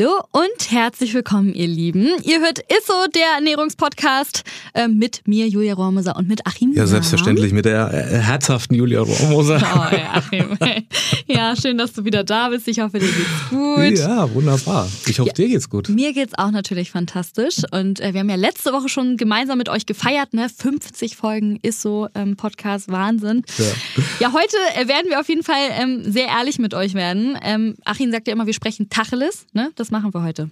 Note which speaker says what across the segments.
Speaker 1: Hallo und herzlich willkommen, ihr Lieben. Ihr hört Isso, der Ernährungspodcast äh, mit mir, Julia Rohrmoser und mit Achim.
Speaker 2: Ja, selbstverständlich, mit der äh, herzhaften Julia Rohrmoser.
Speaker 1: Oh, ja, Achim. ja, schön, dass du wieder da bist. Ich hoffe, dir geht's gut.
Speaker 2: Ja, wunderbar. Ich hoffe, ja, dir geht's gut.
Speaker 1: Mir geht's auch natürlich fantastisch. Und äh, wir haben ja letzte Woche schon gemeinsam mit euch gefeiert, ne? 50 Folgen Isso ähm, Podcast, Wahnsinn. Ja, ja heute äh, werden wir auf jeden Fall ähm, sehr ehrlich mit euch werden. Ähm, Achim sagt ja immer, wir sprechen Tacheles. Ne? Ne? Das machen wir heute.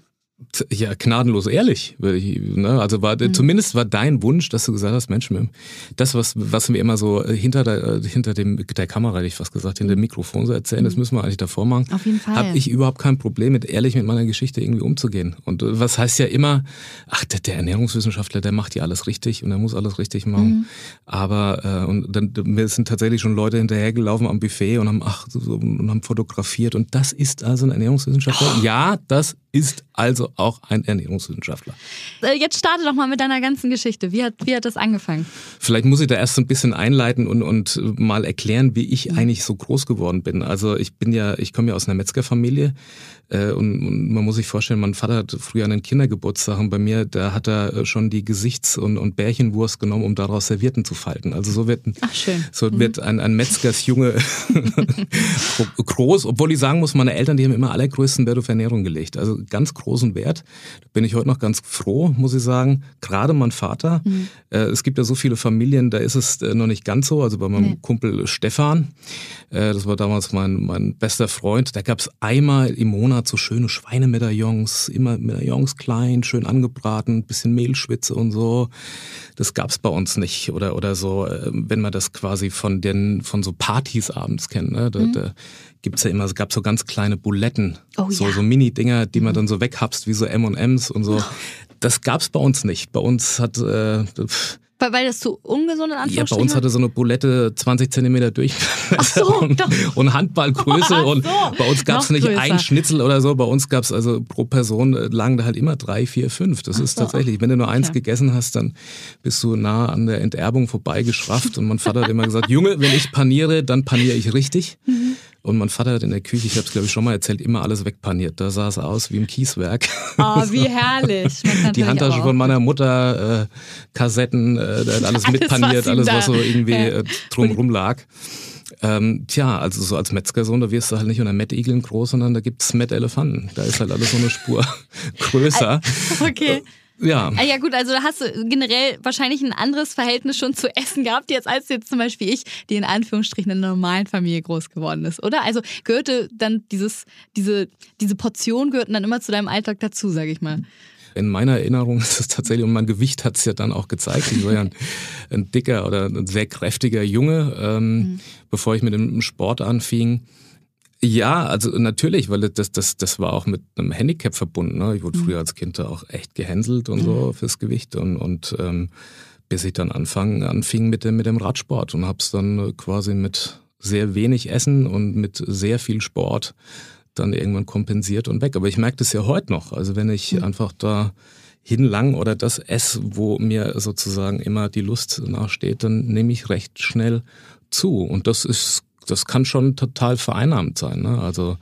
Speaker 2: Ja, gnadenlos ehrlich. Ne? Also war mhm. zumindest war dein Wunsch, dass du gesagt hast, Mensch, das, was, was wir immer so äh, hinter der, äh, hinter dem, der Kamera, hätte ich fast gesagt, hinter dem Mikrofon so erzählen, mhm. das müssen wir eigentlich davor machen.
Speaker 1: Auf jeden Fall.
Speaker 2: Habe ich überhaupt kein Problem mit, ehrlich mit meiner Geschichte irgendwie umzugehen. Und äh, was heißt ja immer, ach, der, der Ernährungswissenschaftler, der macht ja alles richtig und er muss alles richtig machen. Mhm. Aber, äh, und dann, mir sind tatsächlich schon Leute hinterhergelaufen am Buffet und haben, ach, so, und haben fotografiert. Und das ist also ein Ernährungswissenschaftler? Oh. Ja, das ist also auch ein Ernährungswissenschaftler.
Speaker 1: Äh, jetzt starte doch mal mit deiner ganzen Geschichte. Wie hat, wie hat das angefangen?
Speaker 2: Vielleicht muss ich da erst so ein bisschen einleiten und, und mal erklären, wie ich eigentlich so groß geworden bin. Also ich bin ja, ich komme ja aus einer Metzgerfamilie. Äh, und, und, man muss sich vorstellen, mein Vater hat früher einen Kindergeburtstag und bei mir, da hat er äh, schon die Gesichts- und, und Bärchenwurst genommen, um daraus Servierten zu falten. Also so wird,
Speaker 1: Ach.
Speaker 2: So mhm. wird ein, ein Metzgers Junge groß, obwohl ich sagen muss, meine Eltern, die haben immer allergrößten Wert auf Ernährung gelegt. Also ganz großen Wert. Da bin ich heute noch ganz froh, muss ich sagen. Gerade mein Vater. Mhm. Äh, es gibt ja so viele Familien, da ist es äh, noch nicht ganz so. Also bei meinem nee. Kumpel Stefan, äh, das war damals mein, mein bester Freund, da gab es einmal im Monat so schöne Schweinemedaillons, immer Medaillons klein, schön angebraten, bisschen Mehlschwitze und so. Das gab's bei uns nicht. Oder, oder so, wenn man das quasi von den, von so Partys abends kennt, ne? Da, mhm. da gibt's ja immer, es gab so ganz kleine Buletten. Oh, so, ja. so Mini-Dinger, die man mhm. dann so weghabst, wie so M&M's und so. Das gab's bei uns nicht. Bei uns hat, äh,
Speaker 1: weil, weil das zu ungesund in
Speaker 2: Ja, bei uns hatte so eine Bulette 20 Zentimeter Durchmesser so, und, und, Handballgröße. so, und bei uns gab es nicht größer. ein Schnitzel oder so. Bei uns gab es also pro Person äh, lagen da halt immer drei, vier, fünf. Das Ach ist so. tatsächlich, wenn du nur eins okay. gegessen hast, dann bist du nah an der Enterbung vorbeigeschrafft. Und mein Vater hat immer gesagt, Junge, wenn ich paniere, dann paniere ich richtig. Mhm. Und mein Vater hat in der Küche, ich habe es glaube ich schon mal erzählt, immer alles wegpaniert. Da sah es aus wie im Kieswerk.
Speaker 1: Oh, wie herrlich.
Speaker 2: Die Handtasche von meiner Mutter, äh, Kassetten, äh, alles, alles mitpaniert, alles was so irgendwie äh, drumrum lag. Ähm, tja, also so als Metzgersohn, da wirst du halt nicht unter Mettigeln groß, sondern da gibt's Met-Elefanten. Da ist halt alles so eine Spur größer.
Speaker 1: Okay.
Speaker 2: Ja.
Speaker 1: Ah, ja gut, also da hast du generell wahrscheinlich ein anderes Verhältnis schon zu Essen gehabt, jetzt als jetzt zum Beispiel ich, die in Anführungsstrichen in einer normalen Familie groß geworden ist, oder? Also gehörte dann dieses, diese, diese Portion gehörten dann immer zu deinem Alltag dazu, sag ich mal.
Speaker 2: In meiner Erinnerung ist es tatsächlich, und mein Gewicht hat es ja dann auch gezeigt, ich war ja ein, ein dicker oder ein sehr kräftiger Junge, ähm, mhm. bevor ich mit dem Sport anfing. Ja, also natürlich, weil das, das, das war auch mit einem Handicap verbunden. Ne? Ich wurde mhm. früher als Kind auch echt gehänselt und mhm. so fürs Gewicht und, und ähm, bis ich dann anfang, anfing mit dem, mit dem Radsport und hab's dann quasi mit sehr wenig Essen und mit sehr viel Sport dann irgendwann kompensiert und weg. Aber ich merke das ja heute noch. Also wenn ich mhm. einfach da hinlang oder das esse, wo mir sozusagen immer die Lust nachsteht, dann nehme ich recht schnell zu. Und das ist das kann schon total vereinnahmend sein. Ne? Also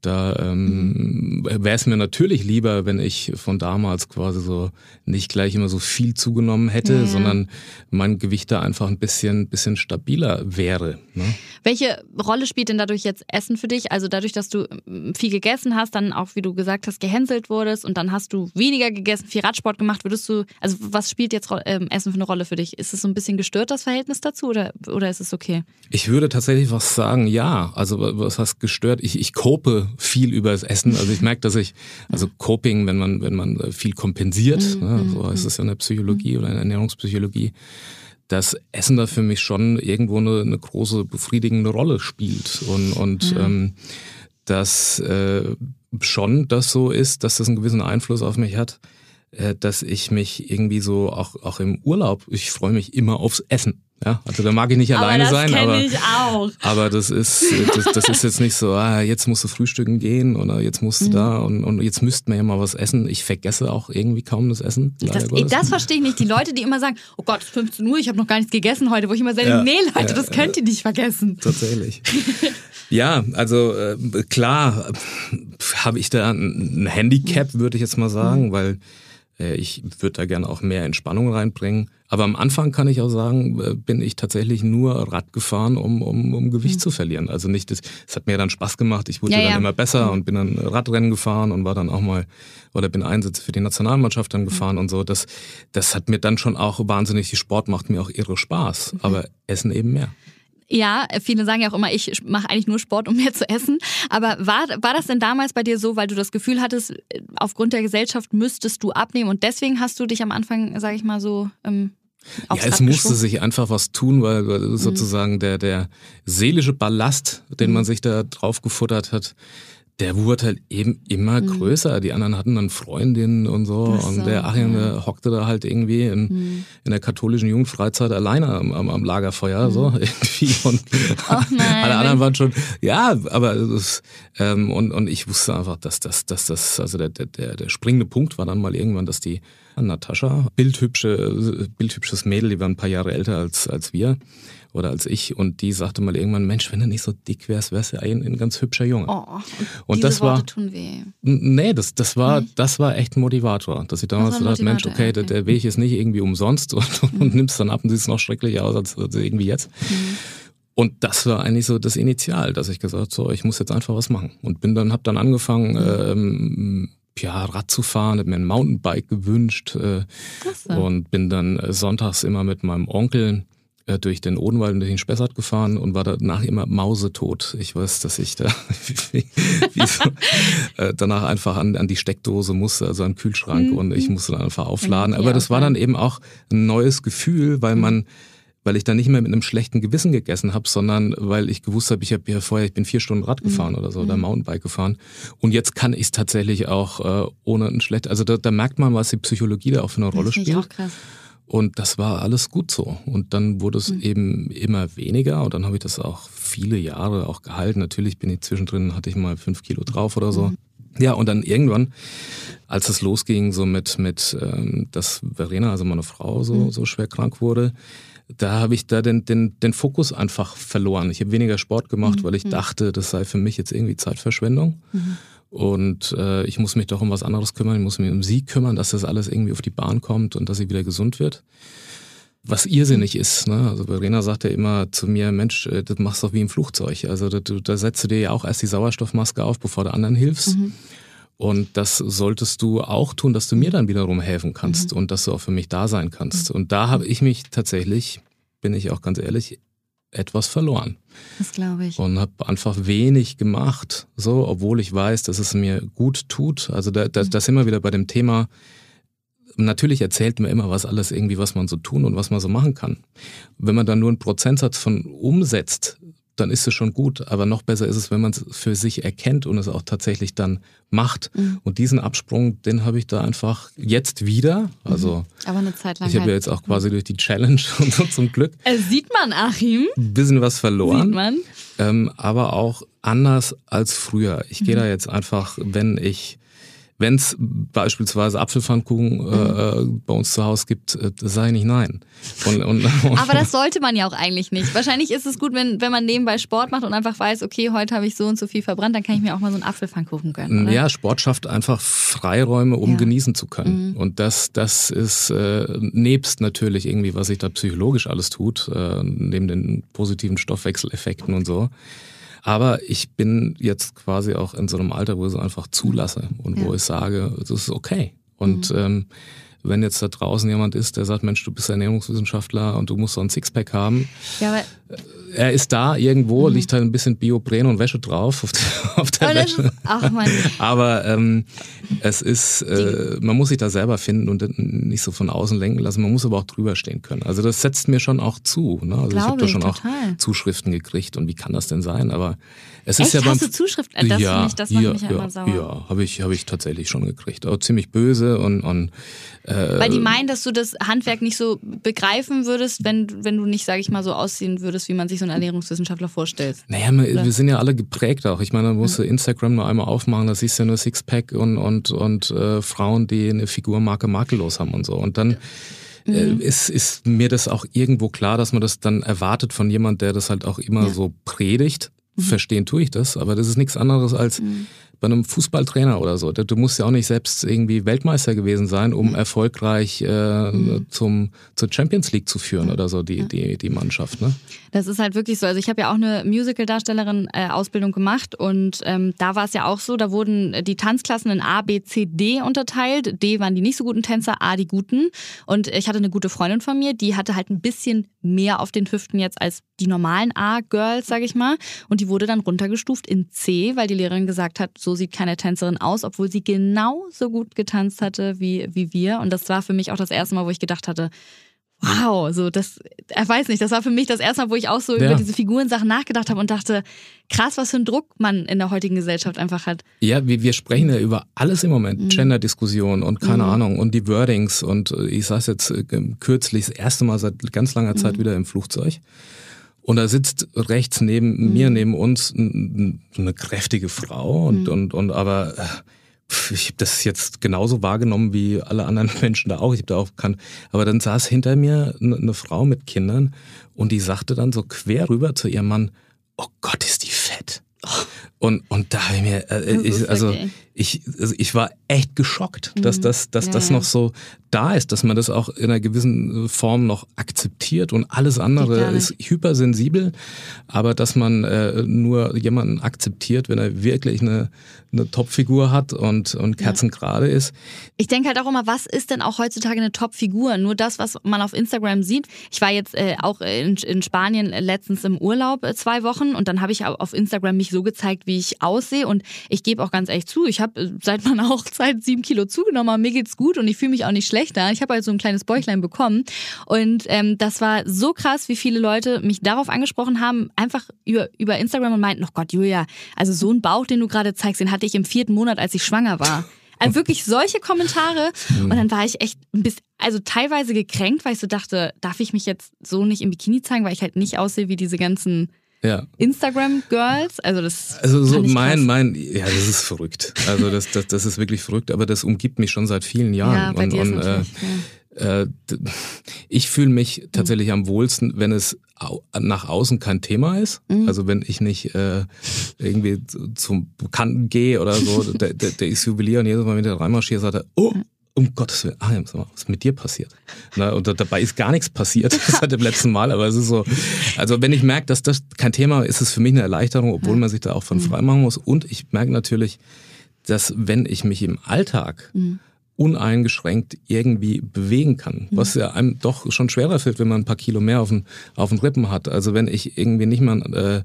Speaker 2: da ähm, wäre es mir natürlich lieber, wenn ich von damals quasi so nicht gleich immer so viel zugenommen hätte, ja, sondern mein Gewicht da einfach ein bisschen, bisschen stabiler wäre. Ne?
Speaker 1: Welche Rolle spielt denn dadurch jetzt Essen für dich? Also dadurch, dass du ähm, viel gegessen hast, dann auch, wie du gesagt hast, gehänselt wurdest und dann hast du weniger gegessen, viel Radsport gemacht, würdest du, also was spielt jetzt ähm, Essen für eine Rolle für dich? Ist es so ein bisschen gestört, das Verhältnis dazu oder, oder ist es okay?
Speaker 2: Ich würde tatsächlich was sagen, ja. Also was heißt gestört? Ich, ich kope viel über das Essen. Also ich merke, dass ich, also Coping, wenn man, wenn man viel kompensiert, mhm. ne, so heißt es ja in der Psychologie oder in der Ernährungspsychologie, dass Essen da für mich schon irgendwo eine, eine große befriedigende Rolle spielt. Und, und mhm. ähm, dass äh, schon das so ist, dass das einen gewissen Einfluss auf mich hat, äh, dass ich mich irgendwie so auch, auch im Urlaub, ich freue mich immer aufs Essen. Ja, also da mag ich nicht alleine
Speaker 1: aber
Speaker 2: das
Speaker 1: sein,
Speaker 2: aber
Speaker 1: ich auch.
Speaker 2: aber das ist das, das ist jetzt nicht so, ah, jetzt musst du frühstücken gehen oder jetzt musst du
Speaker 1: Mhm.
Speaker 2: da und, und jetzt müssten wir ja mal was essen. Ich vergesse auch irgendwie kaum das Essen.
Speaker 1: Das, das verstehe ich nicht. Die Leute, die immer sagen, oh Gott, es ist 15 Uhr, ich habe noch gar nichts gegessen heute, wo ich immer sage,
Speaker 2: Ja,
Speaker 1: nee Leute,
Speaker 2: ja,
Speaker 1: das könnt ihr nicht vergessen.
Speaker 2: Tatsächlich. ja, also äh, klar habe ich da ein, Handicap, würde ich jetzt mal sagen, weil äh, ich würde da gerne auch mehr Entspannung reinbringen. Aber am Anfang kann ich auch sagen, äh, bin ich tatsächlich nur Rad gefahren, um, um, um Gewicht zu verlieren. Also nicht, das, es hat mir dann Spaß gemacht. Ich wurde
Speaker 1: Ja,
Speaker 2: dann
Speaker 1: ja.
Speaker 2: immer besser und bin dann Radrennen gefahren und war dann auch mal oder bin Einsätze für die Nationalmannschaft dann gefahren und so. Das, das hat mir dann schon auch wahnsinnig, die Sport macht mir auch irre Spaß. Aber Essen eben mehr.
Speaker 1: Ja, viele sagen ja auch immer, ich mache eigentlich nur Sport, um mehr zu essen. Aber war, war das denn damals bei dir so, weil du das Gefühl hattest, aufgrund der Gesellschaft müsstest du abnehmen und deswegen hast du dich am Anfang, sage ich mal so, ähm,
Speaker 2: Ja, es
Speaker 1: Rad
Speaker 2: musste sich einfach was tun, weil weil sozusagen der, der seelische Ballast, den man sich da drauf gefuttert hat, der wurde halt eben immer größer. Die anderen hatten dann Freundinnen und so.
Speaker 1: So,
Speaker 2: und der Achim,
Speaker 1: ja.
Speaker 2: der hockte da halt irgendwie in, in der katholischen Jugendfreizeit alleine am, am, am Lagerfeuer, so irgendwie. Und
Speaker 1: Och nein.
Speaker 2: alle anderen waren schon, ja, aber es, ähm, und, und ich wusste einfach, dass das, dass das, also der, der, der der springende Punkt war dann mal irgendwann, dass die Natascha, bildhübsche, bildhübsches Mädel, die war ein paar Jahre älter als, als wir oder als ich, und die sagte mal irgendwann, Mensch, wenn du nicht so dick wärst, wärst du ein, ein ganz hübscher Junge.
Speaker 1: Oh, und, diese
Speaker 2: das war-
Speaker 1: Worte tun weh.
Speaker 2: Nee, das, das war, das war echt ein Motivator, dass ich damals
Speaker 1: Das war ein
Speaker 2: gedacht, Mensch, okay,
Speaker 1: okay.
Speaker 2: der, Weg ist nicht irgendwie umsonst und, und nimmst dann ab und siehst noch schrecklicher aus als, als irgendwie jetzt. Und das war eigentlich so das Initial, dass ich gesagt so, ich muss jetzt einfach was machen. Und bin dann, hab dann angefangen, ähm, ja, Rad zu fahren, hab mir ein Mountainbike gewünscht äh, und bin dann äh, sonntags immer mit meinem Onkel äh, durch den Odenwald und durch den Spessart gefahren und war danach immer mausetot. Ich weiß, dass ich da wie, wie so, äh, danach einfach an, an die Steckdose musste, also an den Kühlschrank und ich musste dann einfach aufladen. Aber das war dann eben auch ein neues Gefühl, weil man weil ich dann nicht mehr mit einem schlechten Gewissen gegessen habe, sondern weil ich gewusst habe, ich habe ja vorher, ich bin vier Stunden Rad gefahren oder so, oder Mountainbike gefahren. Und jetzt kann ich es tatsächlich auch äh, ohne ein schlecht, also da, da merkt man, was die Psychologie da auch für eine Rolle
Speaker 1: Das ich
Speaker 2: spielt.
Speaker 1: auch krass.
Speaker 2: Und das war alles gut so. Und dann wurde es eben immer weniger und dann habe ich das auch viele Jahre auch gehalten. Natürlich bin ich zwischendrin, hatte ich mal fünf Kilo drauf oder so. Ja, und dann irgendwann, als es losging, so mit, mit ähm, dass Verena, also meine Frau, so, so schwer krank wurde, da habe ich da den, den, den Fokus einfach verloren. Ich habe weniger Sport gemacht, weil ich dachte, das sei für mich jetzt irgendwie Zeitverschwendung. Und äh, ich muss mich doch um was anderes kümmern. Ich muss mich um sie kümmern, dass das alles irgendwie auf die Bahn kommt und dass sie wieder gesund wird. Was irrsinnig ist, ne? Also Verena sagt ja immer zu mir, Mensch, äh, das machst du doch wie im Flugzeug. Also da, du- da setzt du dir ja auch erst die Sauerstoffmaske auf, bevor du anderen hilfst. Und das solltest du auch tun, dass du mir dann wiederum helfen kannst und dass du auch für mich da sein kannst. Und da habe ich mich tatsächlich, bin ich auch ganz ehrlich, etwas verloren
Speaker 1: Das glaube ich.
Speaker 2: und habe einfach wenig gemacht, so, obwohl ich weiß, dass es mir gut tut. Also da, da, da sind wir wieder bei dem Thema. Natürlich erzählt man immer was alles irgendwie, was man so tun und was man so machen kann. Wenn man dann nur einen Prozentsatz von umsetzt, dann ist es schon gut. Aber noch besser ist es, wenn man es für sich erkennt und es auch tatsächlich dann macht. Und diesen Absprung, den habe ich da einfach jetzt wieder. Also
Speaker 1: Aber eine Zeit lang
Speaker 2: ich habe ja
Speaker 1: halt.
Speaker 2: jetzt auch quasi durch die Challenge und so zum Glück
Speaker 1: Äh, sieht man, Achim?
Speaker 2: ein bisschen was verloren
Speaker 1: Sieht man.
Speaker 2: ähm, aber auch anders als früher. Ich gehe da jetzt einfach, wenn ich, wenn es beispielsweise Apfelpfannkuchen äh, bei uns zu Hause gibt, äh, sage ich nicht nein. Und, und,
Speaker 1: Aber das sollte man ja auch eigentlich nicht. Wahrscheinlich ist es gut, wenn, wenn man nebenbei Sport macht und einfach weiß, okay, heute habe ich so und so viel verbrannt, dann kann ich mir auch mal so einen Apfelpfannkuchen gönnen. Oder?
Speaker 2: ja, Sport schafft einfach Freiräume, um
Speaker 1: Ja. Mhm.
Speaker 2: genießen zu können. Und das, das ist äh, nebst natürlich irgendwie, was sich da psychologisch alles tut, äh, neben den positiven Stoffwechseleffekten und so. Aber ich bin jetzt quasi auch in so einem Alter, wo ich es einfach zulasse und wo
Speaker 1: Ja. Mhm.
Speaker 2: ich sage, das ist okay. Und ähm, wenn jetzt da draußen jemand ist, der sagt, Mensch, du bist Ernährungswissenschaftler und du musst so ein Sixpack haben,
Speaker 1: Ja, aber
Speaker 2: er ist da irgendwo, mhm. liegt halt ein bisschen Biopren und Wäsche drauf auf der, auf der Wäsche. Ist, ach Mann. Aber ähm, es ist, äh, man muss sich da selber finden und nicht so von außen lenken lassen. Man muss aber auch drüber stehen können. Also das setzt mir schon auch zu. Ne? Also Glaube ich habe da schon total. auch Zuschriften gekriegt und wie kann das denn sein? Aber es
Speaker 1: ist
Speaker 2: Echt?
Speaker 1: ja beim, Hast du Zuschriften? Das,
Speaker 2: ja,
Speaker 1: mich, das macht
Speaker 2: ja,
Speaker 1: mich ja,
Speaker 2: ja
Speaker 1: immer sauer.
Speaker 2: Ja, habe ich, hab ich tatsächlich schon gekriegt. Auch ziemlich böse und, und
Speaker 1: äh, Weil die meinen, dass du das Handwerk nicht so begreifen würdest, wenn, wenn du nicht, sage ich mal, so aussehen würdest, wie man sich so einen Ernährungswissenschaftler vorstellt.
Speaker 2: Naja, wir, wir sind ja alle geprägt auch. Ich meine, man muss ja. Instagram nur einmal aufmachen, da siehst du ja nur Sixpack und, und, und äh, Frauen, die eine Figurmarke makellos haben und so. Und dann äh, mhm. ist, ist mir das auch irgendwo klar, dass man das dann erwartet von jemand, der das halt auch immer ja. so predigt. Mhm. Verstehen tue ich das, aber das ist nichts anderes als mhm bei einem Fußballtrainer oder so. Du musst ja auch nicht selbst irgendwie Weltmeister gewesen sein, um mhm. erfolgreich äh, mhm. zum, zur Champions League zu führen oder so, die, die, die Mannschaft. Ne?
Speaker 1: Das ist halt wirklich so. Also ich habe ja auch eine Musical-Darstellerin-Ausbildung äh, gemacht und ähm, da war es ja auch so, da wurden die Tanzklassen in A, B, C, D unterteilt. D waren die nicht so guten Tänzer, A die guten. Und ich hatte eine gute Freundin von mir, die hatte halt ein bisschen mehr auf den Hüften jetzt als die normalen A-Girls, sage ich mal. Und die wurde dann runtergestuft in C, weil die Lehrerin gesagt hat, so sieht keine Tänzerin aus, obwohl sie genauso gut getanzt hatte wie, wie wir. Und das war für mich auch das erste Mal, wo ich gedacht hatte, wow, so das, er weiß nicht, das war für mich das erste Mal, wo ich auch so ja. über diese Figurensachen nachgedacht habe und dachte, krass, was für ein Druck man in der heutigen Gesellschaft einfach hat.
Speaker 2: Ja, wir, wir sprechen ja über alles im Moment, mhm. Gender-Diskussion und keine mhm. Ahnung und die Wordings und äh, ich saß jetzt äh, kürzlich das erste Mal seit ganz langer Zeit mhm. wieder im Flugzeug. Und da sitzt rechts neben mhm. mir, neben uns, eine kräftige Frau und, mhm. und, und aber äh, ich habe das jetzt genauso wahrgenommen wie alle anderen Menschen da auch. Ich habe da auch kann, aber dann saß hinter mir eine Frau mit Kindern und die sagte dann so quer rüber zu ihrem Mann: "Oh Gott, ist die fett." Oh. Und und da habe ich mir äh, ich, also okay. ich also ich war echt geschockt, dass mhm. das dass ja, das noch so da ist, dass man das auch in einer gewissen Form noch akzeptiert und alles andere ist hypersensibel, aber dass man äh, nur jemanden akzeptiert, wenn er wirklich eine, eine Topfigur hat und, und kerzengerade ja. ist.
Speaker 1: Ich denke halt auch immer, was ist denn auch heutzutage eine Topfigur? Nur das, was man auf Instagram sieht. Ich war jetzt äh, auch in, in Spanien letztens im Urlaub äh, zwei Wochen und dann habe ich auf Instagram mich so gezeigt, wie ich aussehe und ich gebe auch ganz ehrlich zu, ich habe äh, seit meiner Hochzeit sieben Kilo zugenommen, mir geht's gut und ich fühle mich auch nicht schlecht schlechter. Ich habe halt so ein kleines Bäuchlein bekommen. Und ähm, das war so krass, wie viele Leute mich darauf angesprochen haben, einfach über, über Instagram und meinten, oh Gott, Julia, also so ein Bauch, den du gerade zeigst, den hatte ich im vierten Monat, als ich schwanger war. Also wirklich solche Kommentare. Und dann war ich echt ein bisschen, also teilweise gekränkt, weil ich so dachte, darf ich mich jetzt so nicht im Bikini zeigen, weil ich halt nicht aussehe wie diese ganzen ja. Instagram-Girls. Also das
Speaker 2: Also so mein, mein, ja, das ist verrückt. Also das, das, das ist wirklich verrückt, aber das umgibt mich schon seit vielen Jahren. Ja,
Speaker 1: und, und, äh,
Speaker 2: ja. äh, ich fühle mich tatsächlich mhm. am wohlsten, wenn es nach außen kein Thema ist. Mhm. Also wenn ich nicht äh, irgendwie zum Bekannten gehe oder so, der, der, der ist Juwelier und jedes Mal, wenn der reinmarschiert, sagt er, oh, um Gottes Willen, ah, was ist mit dir passiert? Na, und dabei ist gar nichts passiert seit dem letzten Mal, aber es ist so, also wenn ich merke, dass das kein Thema ist, ist es für mich eine Erleichterung, obwohl man sich da auch von mhm. frei machen muss. Und ich merke natürlich, dass wenn ich mich im Alltag mhm. uneingeschränkt irgendwie bewegen kann, mhm. was ja einem doch schon schwerer fällt, wenn man ein paar Kilo mehr auf den, auf den Rippen hat. Also wenn ich irgendwie nicht mal äh,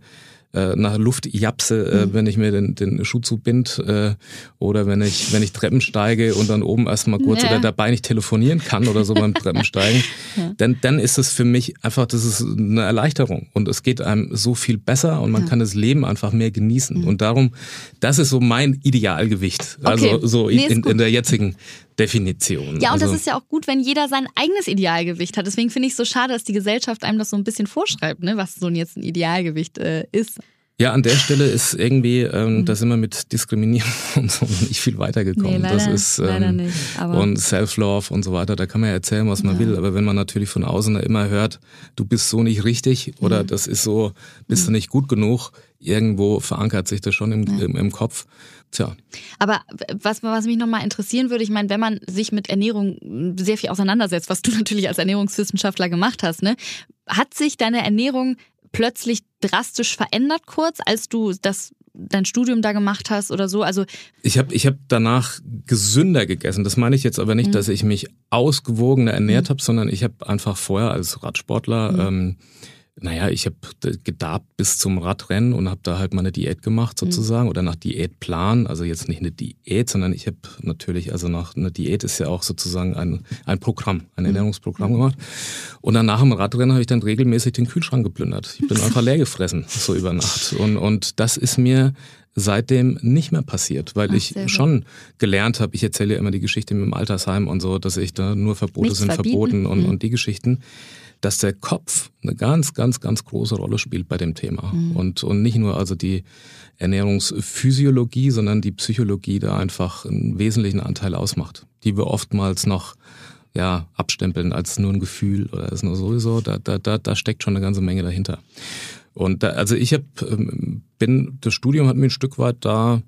Speaker 2: äh, nach Luft japse, äh, mhm. wenn ich mir den, den Schuh zubind äh, oder wenn ich, wenn ich Treppen steige und dann oben erstmal kurz ja. oder dabei nicht telefonieren kann oder so beim Treppensteigen, ja. dann, dann ist es für mich einfach, das ist eine Erleichterung und es geht einem so viel besser und man ja. kann das Leben einfach mehr genießen. Mhm. Und darum, das ist so mein Idealgewicht. Also okay. Also so nee, in, in der jetzigen Definition.
Speaker 1: Ja, und
Speaker 2: also,
Speaker 1: das ist ja auch gut, wenn jeder sein eigenes Idealgewicht hat. Deswegen finde ich es so schade, dass die Gesellschaft einem das so ein bisschen vorschreibt, ne, was so jetzt ein Idealgewicht äh, ist.
Speaker 2: Ja, an der Stelle ist irgendwie, ähm, mhm. da sind wir mit Diskriminierung und so nicht viel weitergekommen. Nee, leider, das ist ähm, nicht, und Self-Love und so weiter, da kann man ja erzählen, was man ja. will. Aber wenn man natürlich von außen immer hört, du bist so nicht richtig oder mhm. das ist so, bist mhm. du nicht gut genug, irgendwo verankert sich das schon im, ja. im, im Kopf. Tja.
Speaker 1: Aber was, was mich nochmal interessieren würde, ich meine, wenn man sich mit Ernährung sehr viel auseinandersetzt, was du natürlich als Ernährungswissenschaftler gemacht hast, ne, hat sich deine Ernährung plötzlich drastisch verändert kurz, als du das dein Studium da gemacht hast oder so? Also
Speaker 2: ich habe ich hab danach gesünder gegessen. Das meine ich jetzt aber nicht, mhm. dass ich mich ausgewogener ernährt mhm. habe, sondern ich habe einfach vorher als Radsportler mhm. ähm, naja, ich habe gedarbt bis zum Radrennen und habe da halt meine Diät gemacht mhm. sozusagen mhm. oder nach Diätplan. Also jetzt nicht eine Diät, sondern ich habe natürlich, also nach einer Diät ist ja auch sozusagen ein, ein Programm, ein mhm. Ernährungsprogramm gemacht. Und dann nach dem Radrennen habe ich dann regelmäßig den Kühlschrank geplündert. Ich bin einfach leer gefressen, so über Nacht. Und, und das ist mir seitdem nicht mehr passiert, weil Ach, ich schon gelernt habe, ich erzähle ja immer die Geschichte mit dem Altersheim und so, dass ich da nur Verbote Nichts sind verbieten. verboten und, mhm. und die Geschichten dass der Kopf eine ganz, ganz, ganz große Rolle spielt bei dem Thema. Mhm. Und, und nicht nur also die Ernährungsphysiologie, sondern die Psychologie da einfach einen wesentlichen Anteil ausmacht, die wir oftmals noch ja, abstempeln als nur ein Gefühl oder ist nur sowieso, da, da, da, da steckt schon eine ganze Menge dahinter. Und da, also ich habe, ähm, bin, das Studium hat mir ein Stück weit da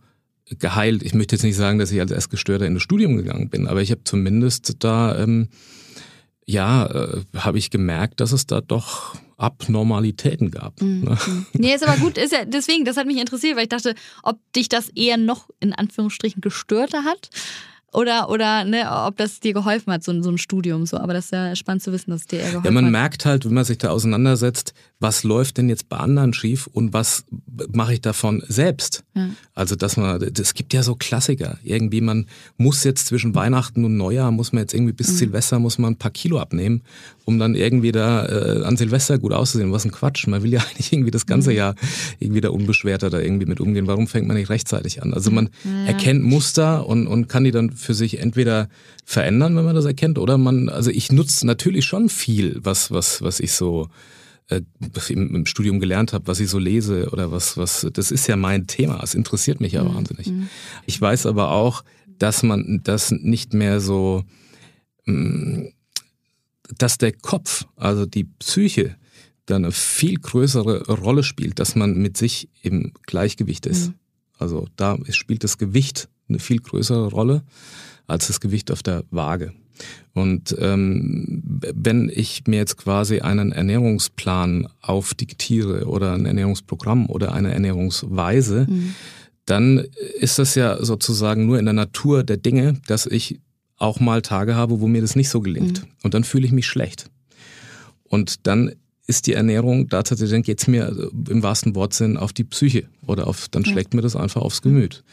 Speaker 2: geheilt. Ich möchte jetzt nicht sagen, dass ich als Erstgestörter in das Studium gegangen bin, aber ich habe zumindest da ähm, ja, äh, habe ich gemerkt, dass es da doch Abnormalitäten gab. Mhm.
Speaker 1: Ne? Nee, ist aber gut, ist ja, deswegen, das hat mich interessiert, weil ich dachte, ob dich das eher noch in Anführungsstrichen gestörter hat oder, oder ne, ob das dir geholfen hat, so, so ein Studium so. Aber das ist ja spannend zu wissen, dass es dir eher geholfen hat.
Speaker 2: Ja, man
Speaker 1: hat.
Speaker 2: merkt halt, wenn man sich da auseinandersetzt, was läuft denn jetzt bei anderen schief und was mache ich davon selbst? Ja. Also, dass man, es gibt ja so Klassiker. Irgendwie, man muss jetzt zwischen Weihnachten und Neujahr, muss man jetzt irgendwie bis mhm. Silvester, muss man ein paar Kilo abnehmen, um dann irgendwie da äh, an Silvester gut auszusehen. Was ein Quatsch. Man will ja eigentlich irgendwie das ganze mhm. Jahr irgendwie da unbeschwerter da irgendwie mit umgehen. Warum fängt man nicht rechtzeitig an? Also man ja. erkennt Muster und, und kann die dann für sich entweder verändern, wenn man das erkennt, oder man, also ich nutze natürlich schon viel, was, was, was ich so äh, im, im Studium gelernt habe, was ich so lese oder was, was, das ist ja mein Thema. Es interessiert mich ja mhm. wahnsinnig. Mhm. Ich weiß aber auch, dass man das nicht mehr so, mm, dass der Kopf, also die Psyche, da eine viel größere Rolle spielt, dass man mit sich im Gleichgewicht ist. Mhm. Also da spielt das Gewicht eine viel größere Rolle als das Gewicht auf der Waage. Und ähm, wenn ich mir jetzt quasi einen Ernährungsplan aufdiktiere oder ein Ernährungsprogramm oder eine Ernährungsweise, mhm. dann ist das ja sozusagen nur in der Natur der Dinge, dass ich auch mal Tage habe, wo mir das nicht so gelingt. Mhm. Und dann fühle ich mich schlecht. Und dann ist die Ernährung da tatsächlich, dann geht's mir im wahrsten Wortsinn auf die Psyche oder auf, dann schlägt mir das einfach aufs Gemüt.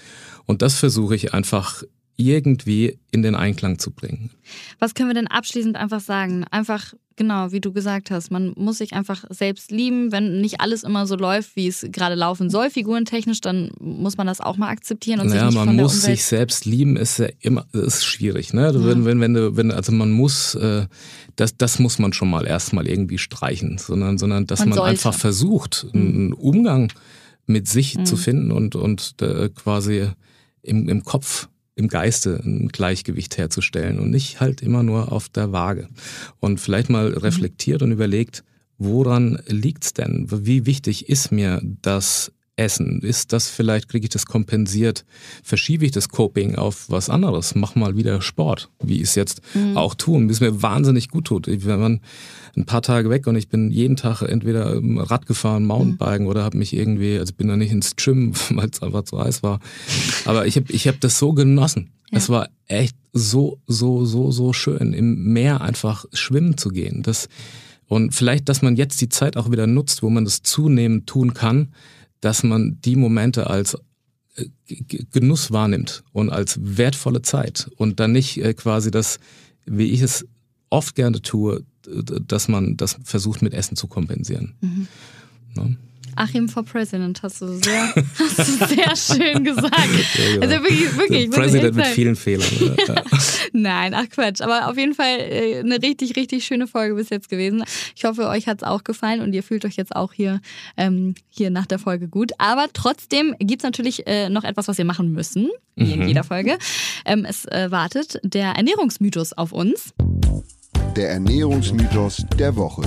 Speaker 2: Und das versuche ich einfach irgendwie in den Einklang zu bringen.
Speaker 1: Was können wir denn abschließend einfach sagen? Einfach, genau, wie du gesagt hast, man muss sich einfach selbst lieben. Wenn nicht alles immer so läuft, wie es gerade laufen soll, figurentechnisch, dann muss man das auch mal akzeptieren und
Speaker 2: naja,
Speaker 1: sich
Speaker 2: nicht man muss Umwelt sich selbst lieben, ist ja immer, ist schwierig, ne? Ja. Wenn, wenn, wenn, du, wenn, also man muss, äh, das, das muss man schon mal erstmal irgendwie streichen, sondern, sondern dass man, man einfach versucht, einen mhm. Umgang mit sich mhm. zu finden und, und äh, quasi im, im Kopf im Geiste ein Gleichgewicht herzustellen und nicht halt immer nur auf der Waage. Und vielleicht mal mhm. reflektiert und überlegt, woran liegt's denn? Wie wichtig ist mir das Essen? Ist das vielleicht, kriege ich das kompensiert? Verschiebe ich das Coping auf was anderes? Mach mal wieder Sport, wie ich es jetzt mhm. auch tun, wie es mir wahnsinnig gut tut. Wenn man ein paar Tage weg und ich bin jeden Tag entweder Rad gefahren, Mountainbiken mhm. oder habe mich irgendwie, also bin da nicht ins Gym, weil es einfach zu heiß war. Aber ich habe ich hab das so genossen. Ja. Es war echt so, so, so, so schön, im Meer einfach schwimmen zu gehen. Das, und vielleicht, dass man jetzt die Zeit auch wieder nutzt, wo man das zunehmend tun kann, dass man die Momente als äh, Genuss wahrnimmt und als wertvolle Zeit und dann nicht äh, quasi das, wie ich es oft gerne tue, dass man das versucht mit Essen zu kompensieren. Mhm.
Speaker 1: Ne? Achim for President hast du sehr, hast du sehr schön gesagt. Ja, genau. Also wirklich, wirklich.
Speaker 2: President mit vielen Fehlern.
Speaker 1: Ja. Nein, ach Quatsch. Aber auf jeden Fall äh, eine richtig, richtig schöne Folge bis jetzt gewesen. Ich hoffe, euch hat es auch gefallen und ihr fühlt euch jetzt auch hier, ähm, hier nach der Folge gut. Aber trotzdem gibt es natürlich äh, noch etwas, was wir machen müssen, wie mhm. in jeder Folge. Ähm, es äh, wartet der Ernährungsmythos auf uns.
Speaker 3: Der Ernährungsmythos der Woche.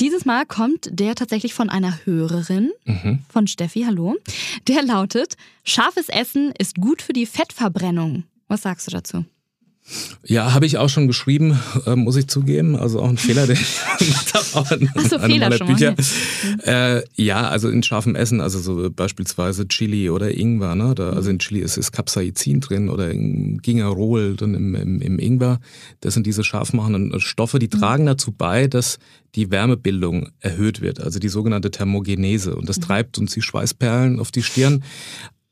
Speaker 1: Dieses Mal kommt der tatsächlich von einer Hörerin, mhm. von Steffi, hallo. Der lautet, scharfes Essen ist gut für die Fettverbrennung. Was sagst du dazu?
Speaker 2: Ja, habe ich auch schon geschrieben, äh, muss ich zugeben. Also auch ein Fehler, den ich gemacht habe. Auch in
Speaker 1: Ach so, Fehler schon
Speaker 2: Bücher. Äh, ja, also in scharfem Essen, also so beispielsweise Chili oder Ingwer. Ne? Da, also in Chili ist, ist Capsaicin drin oder in Gingerol drin im, im, im Ingwer. Das sind diese scharfmachenden Stoffe, die mhm. tragen dazu bei, dass die Wärmebildung erhöht wird, also die sogenannte Thermogenese. Und das mhm. treibt uns die Schweißperlen auf die Stirn.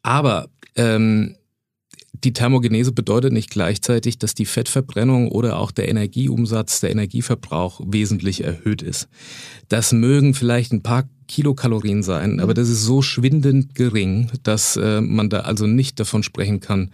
Speaker 2: Aber ähm, die Thermogenese bedeutet nicht gleichzeitig, dass die Fettverbrennung oder auch der Energieumsatz, der Energieverbrauch wesentlich erhöht ist. Das mögen vielleicht ein paar Kilokalorien sein, aber das ist so schwindend gering, dass äh, man da also nicht davon sprechen kann,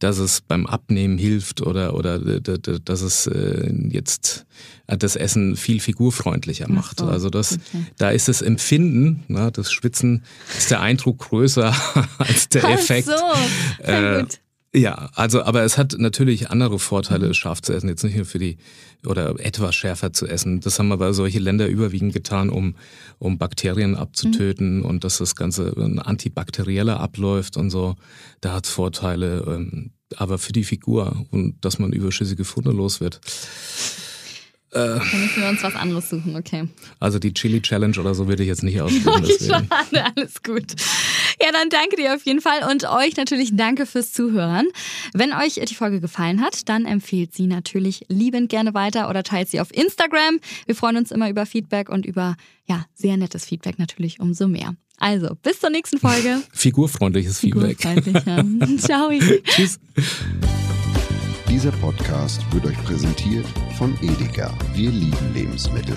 Speaker 2: dass es beim Abnehmen hilft oder, oder dass es äh, jetzt das Essen viel figurfreundlicher macht. So, also das, okay. da ist das Empfinden, na, das Schwitzen, ist der Eindruck größer als der Effekt. Ach so, sehr äh, gut. Ja, also, aber es hat natürlich andere Vorteile, scharf zu essen. Jetzt nicht nur für die, oder etwas schärfer zu essen. Das haben aber solche Länder überwiegend getan, um, um Bakterien abzutöten mhm. und dass das Ganze antibakterieller abläuft und so. Da hat es Vorteile. Ähm, aber für die Figur und dass man überschüssige Funde los wird.
Speaker 1: Äh, Dann müssen wir uns was anderes suchen, okay.
Speaker 2: Also die Chili Challenge oder so würde ich jetzt nicht ausführen.
Speaker 1: okay, schade, alles gut. Ja, dann danke dir auf jeden Fall und euch natürlich danke fürs Zuhören. Wenn euch die Folge gefallen hat, dann empfehlt sie natürlich liebend gerne weiter oder teilt sie auf Instagram. Wir freuen uns immer über Feedback und über ja, sehr nettes Feedback natürlich umso mehr. Also, bis zur nächsten Folge.
Speaker 2: Figurfreundliches Feedback. Figurfreundlich,
Speaker 1: ja. Ciao.
Speaker 2: Tschüss.
Speaker 3: Dieser Podcast wird euch präsentiert von Edeka. Wir lieben Lebensmittel.